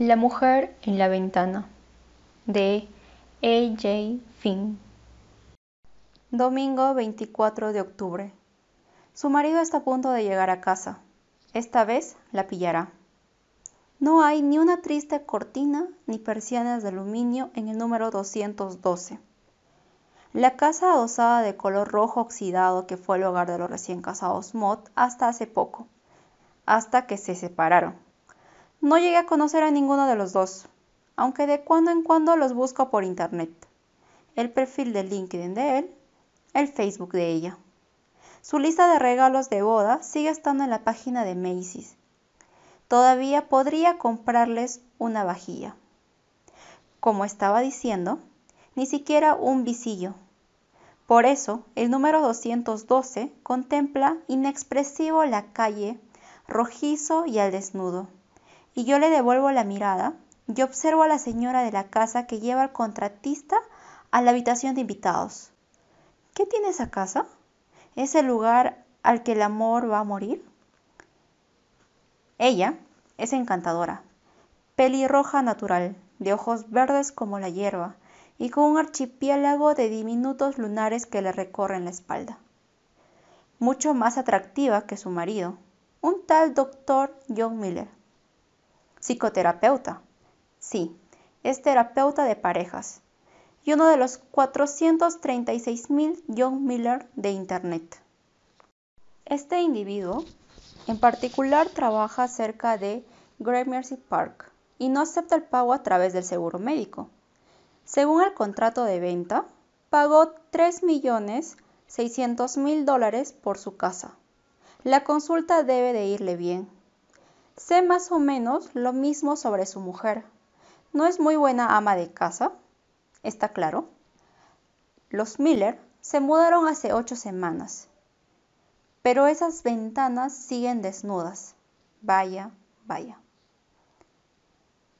La mujer en la ventana de A.J. Finn. Domingo 24 de octubre. Su marido está a punto de llegar a casa. Esta vez la pillará. No hay ni una triste cortina ni persianas de aluminio en el número 212. La casa adosada de color rojo oxidado que fue el hogar de los recién casados Mott hasta hace poco, hasta que se separaron. No llegué a conocer a ninguno de los dos, aunque de cuando en cuando los busco por internet. El perfil de LinkedIn de él, el Facebook de ella. Su lista de regalos de boda sigue estando en la página de Macy's. Todavía podría comprarles una vajilla. Como estaba diciendo, ni siquiera un visillo. Por eso, el número 212 contempla inexpresivo la calle, rojizo y al desnudo y yo le devuelvo la mirada y observo a la señora de la casa que lleva al contratista a la habitación de invitados. ¿Qué tiene esa casa? ¿Es el lugar al que el amor va a morir? Ella es encantadora, pelirroja natural, de ojos verdes como la hierba y con un archipiélago de diminutos lunares que le recorren la espalda. Mucho más atractiva que su marido, un tal doctor John Miller Psicoterapeuta. Sí, es terapeuta de parejas y uno de los 436.000 John Miller de Internet. Este individuo en particular trabaja cerca de Gramercy Park y no acepta el pago a través del seguro médico. Según el contrato de venta, pagó 3.600.000 dólares por su casa. La consulta debe de irle bien, Sé más o menos lo mismo sobre su mujer. No es muy buena ama de casa, está claro. Los Miller se mudaron hace ocho semanas, pero esas ventanas siguen desnudas. Vaya, vaya.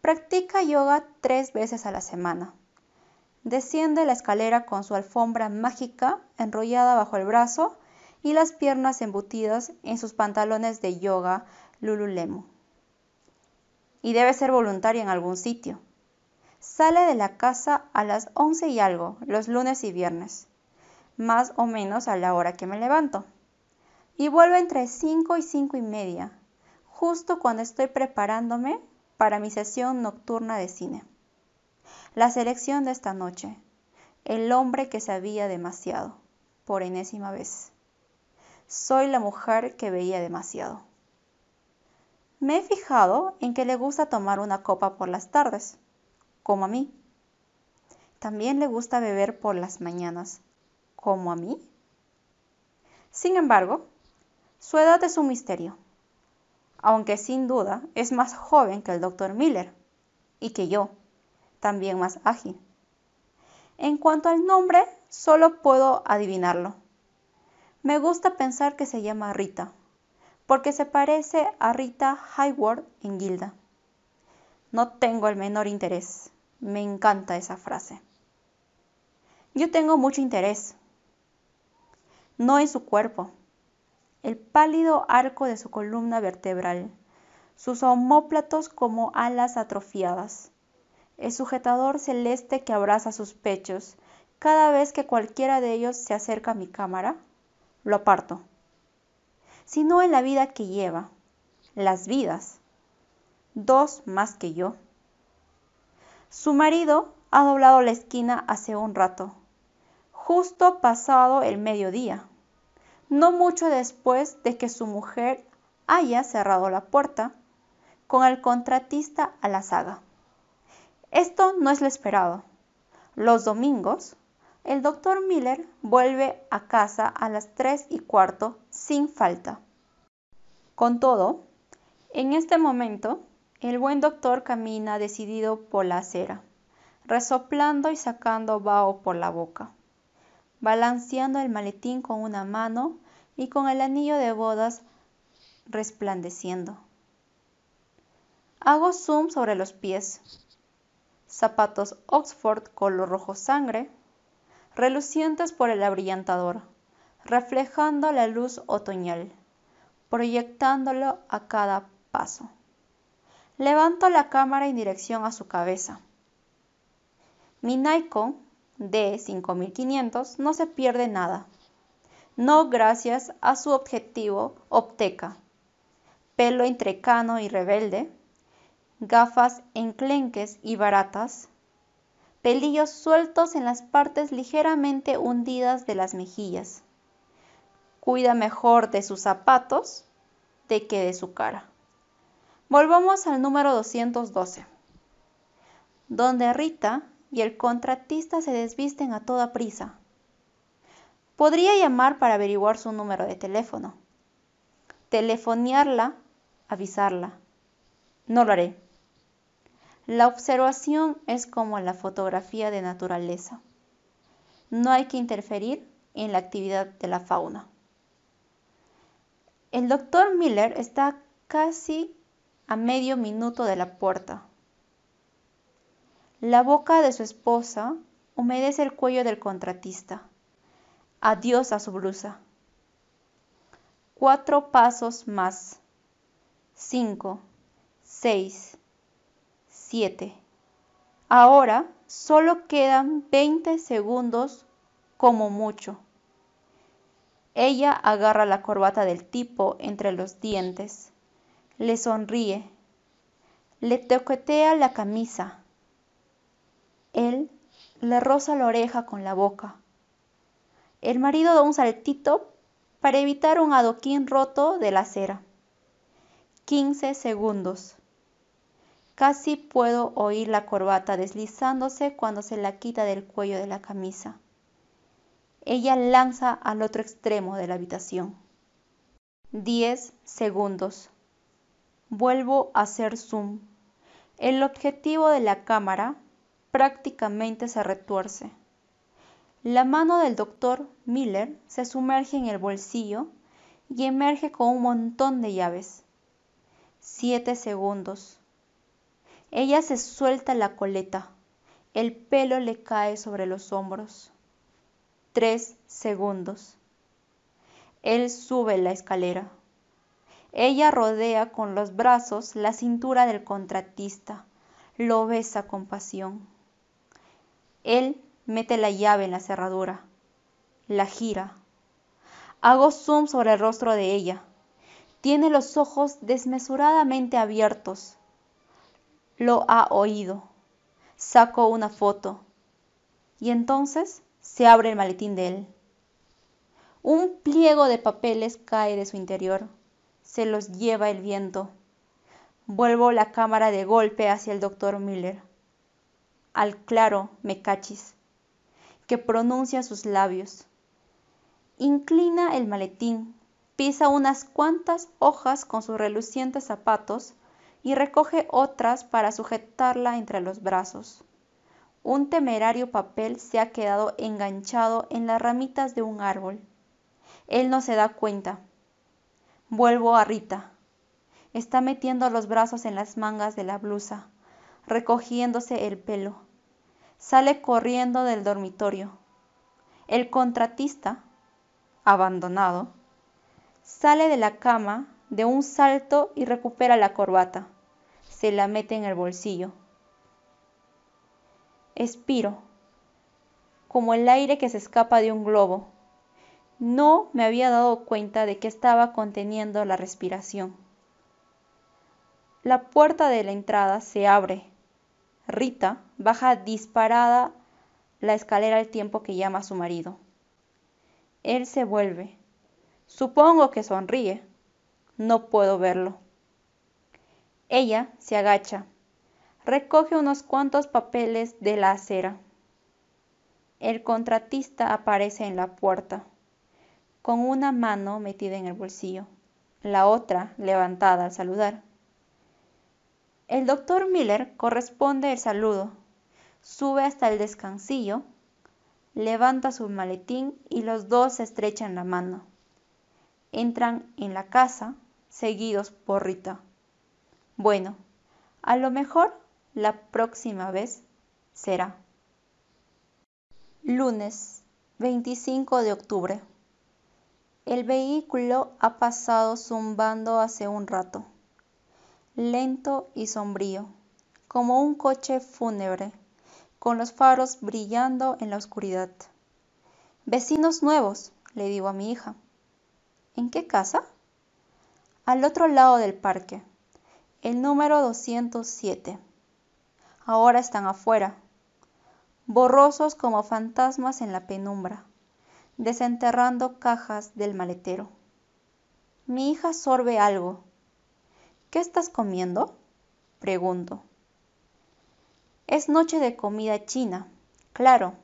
Practica yoga tres veces a la semana. Desciende la escalera con su alfombra mágica enrollada bajo el brazo y las piernas embutidas en sus pantalones de yoga Lululemon. Y debe ser voluntaria en algún sitio. Sale de la casa a las once y algo, los lunes y viernes, más o menos a la hora que me levanto. Y vuelve entre cinco y cinco y media, justo cuando estoy preparándome para mi sesión nocturna de cine. La selección de esta noche. El hombre que sabía demasiado, por enésima vez. Soy la mujer que veía demasiado. Me he fijado en que le gusta tomar una copa por las tardes, como a mí. También le gusta beber por las mañanas, como a mí. Sin embargo, su edad es un misterio, aunque sin duda es más joven que el doctor Miller y que yo, también más ágil. En cuanto al nombre, solo puedo adivinarlo. Me gusta pensar que se llama Rita porque se parece a Rita Hayworth en Gilda. No tengo el menor interés. Me encanta esa frase. Yo tengo mucho interés. No en su cuerpo. El pálido arco de su columna vertebral. Sus omóplatos como alas atrofiadas. El sujetador celeste que abraza sus pechos. Cada vez que cualquiera de ellos se acerca a mi cámara, lo aparto sino en la vida que lleva, las vidas, dos más que yo. Su marido ha doblado la esquina hace un rato, justo pasado el mediodía, no mucho después de que su mujer haya cerrado la puerta con el contratista a la saga. Esto no es lo esperado. Los domingos, el doctor Miller vuelve a casa a las tres y cuarto sin falta. Con todo, en este momento, el buen doctor camina decidido por la acera, resoplando y sacando vaho por la boca, balanceando el maletín con una mano y con el anillo de bodas resplandeciendo. Hago zoom sobre los pies. Zapatos Oxford color rojo sangre, relucientes por el abrillantador, reflejando la luz otoñal, proyectándolo a cada paso. Levanto la cámara en dirección a su cabeza. Mi Nikon D5500 no se pierde nada. No gracias a su objetivo Opteca. Pelo entrecano y rebelde. Gafas enclenques y baratas. Pelillos sueltos en las partes ligeramente hundidas de las mejillas. Cuida mejor de sus zapatos de que de su cara. Volvamos al número 212, donde Rita y el contratista se desvisten a toda prisa. Podría llamar para averiguar su número de teléfono. Telefonearla, avisarla. No lo haré. La observación es como la fotografía de naturaleza. No hay que interferir en la actividad de la fauna. El doctor Miller está casi a medio minuto de la puerta. La boca de su esposa humedece el cuello del contratista. Adiós a su blusa. Cuatro pasos más. Cinco, seis, Ahora solo quedan 20 segundos como mucho. Ella agarra la corbata del tipo entre los dientes, le sonríe, le toquetea la camisa él le roza la oreja con la boca. El marido da un saltito para evitar un adoquín roto de la acera. 15 segundos. Casi puedo oír la corbata deslizándose cuando se la quita del cuello de la camisa. Ella lanza al otro extremo de la habitación. 10 segundos. Vuelvo a hacer zoom. El objetivo de la cámara prácticamente se retuerce. La mano del doctor Miller se sumerge en el bolsillo y emerge con un montón de llaves. Siete segundos. Ella se suelta la coleta. El pelo le cae sobre los hombros. Tres segundos. Él sube la escalera. Ella rodea con los brazos la cintura del contratista. Lo besa con pasión. Él mete la llave en la cerradura, la gira. Hago zoom sobre el rostro de ella. Tiene los ojos desmesuradamente abiertos. Lo ha oído. Saco una foto. Y entonces se abre el maletín de él. Un pliego de papeles cae de su interior. Se los lleva el viento. Vuelvo la cámara de golpe hacia el doctor Miller al claro me cachis, que pronuncia sus labios. Inclina el maletín, pisa unas cuantas hojas con sus relucientes zapatos y recoge otras para sujetarla entre los brazos. Un temerario papel se ha quedado enganchado en las ramitas de un árbol. Él no se da cuenta. Vuelvo a Rita. Está metiendo los brazos en las mangas de la blusa recogiéndose el pelo. Sale corriendo del dormitorio. El contratista, abandonado, sale de la cama de un salto y recupera la corbata. Se la mete en el bolsillo. Expiro, como el aire que se escapa de un globo. No me había dado cuenta de que estaba conteniendo la respiración. La puerta de la entrada se abre Rita baja disparada la escalera al tiempo que llama a su marido. Él se vuelve. Supongo que sonríe. No puedo verlo. Ella se agacha. Recoge unos cuantos papeles de la acera. El contratista aparece en la puerta, con una mano metida en el bolsillo, la otra levantada al saludar. El doctor Miller corresponde el saludo, sube hasta el descansillo, levanta su maletín y los dos se estrechan la mano. Entran en la casa, seguidos por Rita. Bueno, a lo mejor la próxima vez será. Lunes 25 de octubre. El vehículo ha pasado zumbando hace un rato. lento y sombrío, como un coche fúnebre, con los faros brillando en la oscuridad. Vecinos nuevos, le digo a mi hija. ¿En qué casa? Al otro lado del parque, el número 207. Ahora están afuera, borrosos como fantasmas en la penumbra, desenterrando cajas del maletero. Mi hija sorbe algo. ¿Qué estás comiendo? Pregunto. Es noche de comida china, claro.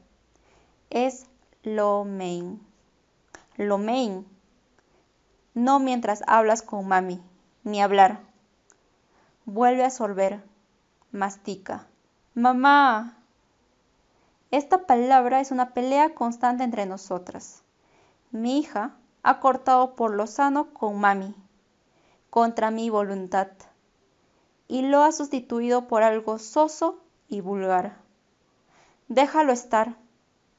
Es lo mein. Lo mein. No mientras hablas con mami, ni hablar. Vuelve a sorber. Mastica. Mamá. Esta palabra es una pelea constante entre nosotras. Mi hija ha cortado por lo sano con mami, contra mi voluntad, y lo ha sustituido por algo soso y vulgar. Déjalo estar,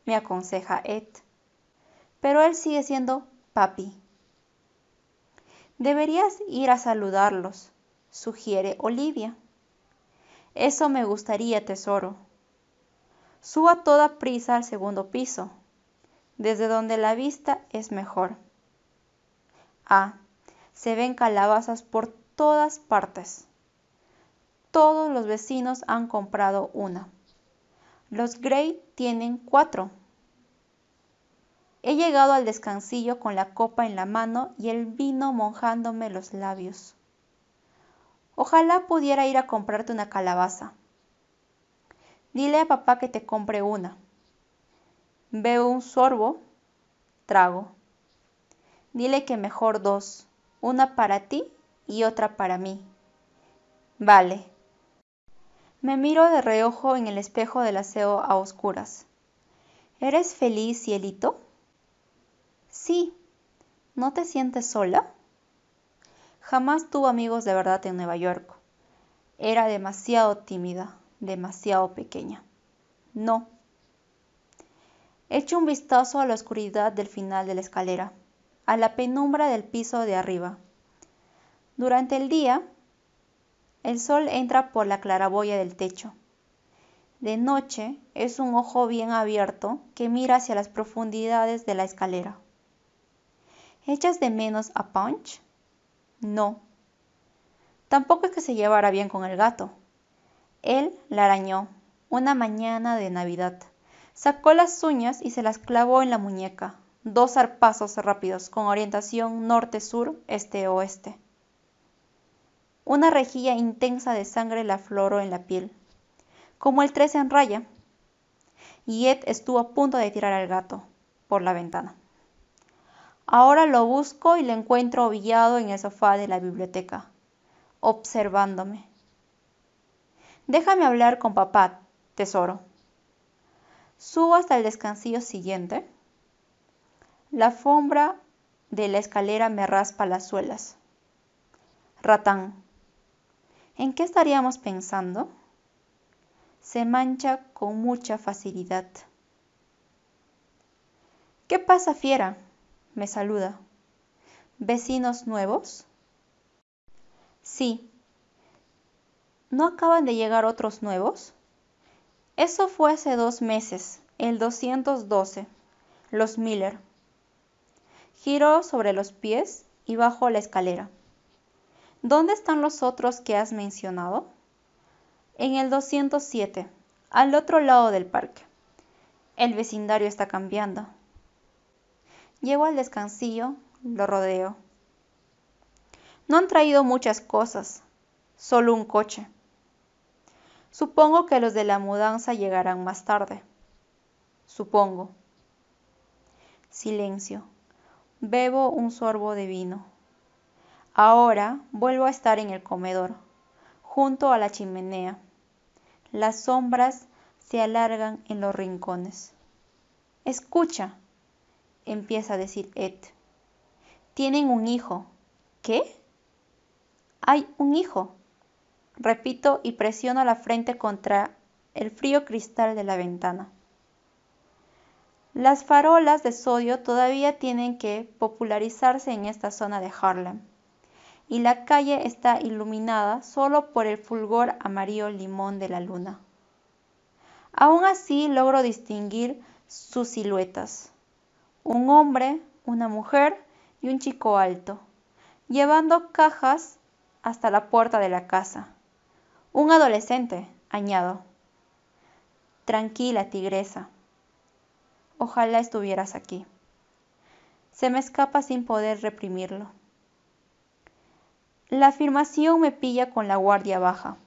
me aconseja Ed, pero él sigue siendo papi. Deberías ir a saludarlos, sugiere Olivia. Eso me gustaría, tesoro. Suba toda prisa al segundo piso, desde donde la vista es mejor. Ah, se ven calabazas por todas partes. Todos los vecinos han comprado una. Los Gray tienen cuatro. He llegado al descansillo con la copa en la mano y el vino mojándome los labios. Ojalá pudiera ir a comprarte una calabaza. Dile a papá que te compre una. Veo un sorbo, trago. Dile que mejor dos, una para ti y otra para mí. Vale. Me miro de reojo en el espejo del aseo a oscuras. ¿Eres feliz, cielito? Sí. ¿No te sientes sola? Jamás tuvo amigos de verdad en Nueva York. Era demasiado tímida, demasiado pequeña. No. Echo un vistazo a la oscuridad del final de la escalera a la penumbra del piso de arriba. Durante el día, el sol entra por la claraboya del techo. De noche es un ojo bien abierto que mira hacia las profundidades de la escalera. ¿Echas de menos a Punch? No. Tampoco es que se llevara bien con el gato. Él la arañó una mañana de Navidad. Sacó las uñas y se las clavó en la muñeca, dos zarpazos rápidos con orientación norte-sur, este-oeste. Una rejilla intensa de sangre la afloró en la piel, como el 13 en raya, y Ed estuvo a punto de tirar al gato por la ventana. Ahora lo busco y lo encuentro ovillado en el sofá de la biblioteca, observándome. Déjame hablar con papá, tesoro. Subo hasta el descansillo siguiente la alfombra de la escalera me raspa las suelas. Ratán. ¿En qué estaríamos pensando? Se mancha con mucha facilidad. ¿Qué pasa, fiera? Me saluda. ¿Vecinos nuevos? Sí. ¿No acaban de llegar otros nuevos? Eso fue hace dos meses, el 212, los Miller. Giro sobre los pies y bajo la escalera. ¿Dónde están los otros que has mencionado? En el 207, al otro lado del parque. El vecindario está cambiando. Llego al descansillo, lo rodeo. No han traído muchas cosas, solo un coche. Supongo que los de la mudanza llegarán más tarde. Supongo. Silencio. Bebo un sorbo de vino. Ahora vuelvo a estar en el comedor, junto a la chimenea. Las sombras se alargan en los rincones. Escucha, empieza a decir Ed. Tienen un hijo. ¿Qué? Hay un hijo. Repito y presiono la frente contra el frío cristal de la ventana. Las farolas de sodio todavía tienen que popularizarse en esta zona de Harlem. y la calle está iluminada solo por el fulgor amarillo limón de la luna. Aún así logro distinguir sus siluetas. Un hombre, una mujer y un chico alto, llevando cajas hasta la puerta de la casa. Un adolescente, añado. Tranquila, tigresa. Ojalá estuvieras aquí. Se me escapa sin poder reprimirlo. La afirmación me pilla con la guardia baja.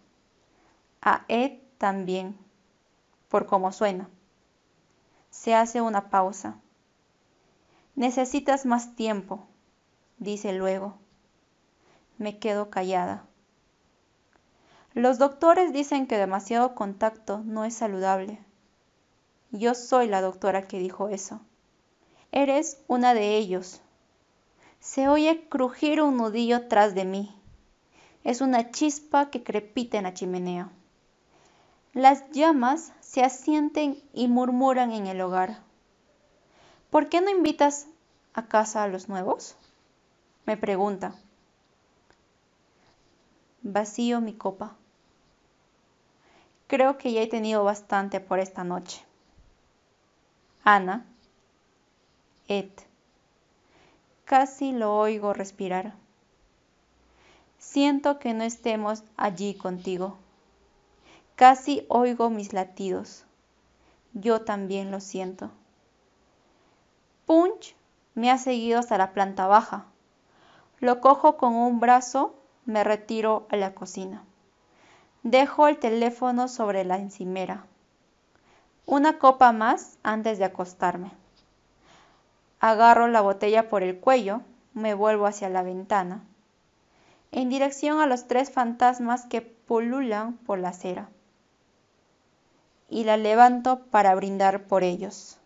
A Ed también, por cómo suena. Se hace una pausa. Necesitas más tiempo, dice luego. Me quedo callada. Los doctores dicen que demasiado contacto no es saludable. Yo soy la doctora que dijo eso. Eres una de ellos, se oye crujir un nudillo tras de mí. Es una chispa que crepita en la chimenea. Las llamas se asienten y murmuran en el hogar. ¿Por qué no invitas a casa a los nuevos? Me pregunta. Vacío mi copa. Creo que ya he tenido bastante por esta noche. Ana. Ed. Casi lo oigo respirar. Siento que no estemos allí contigo. Casi oigo mis latidos. Yo también lo siento. Punch me ha seguido hasta la planta baja. Lo cojo con un brazo, me retiro a la cocina. Dejo el teléfono sobre la encimera. Una copa más antes de acostarme. Agarro la botella por el cuello, me vuelvo hacia la ventana, en dirección a los tres fantasmas que pululan por la acera, y la levanto para brindar por ellos.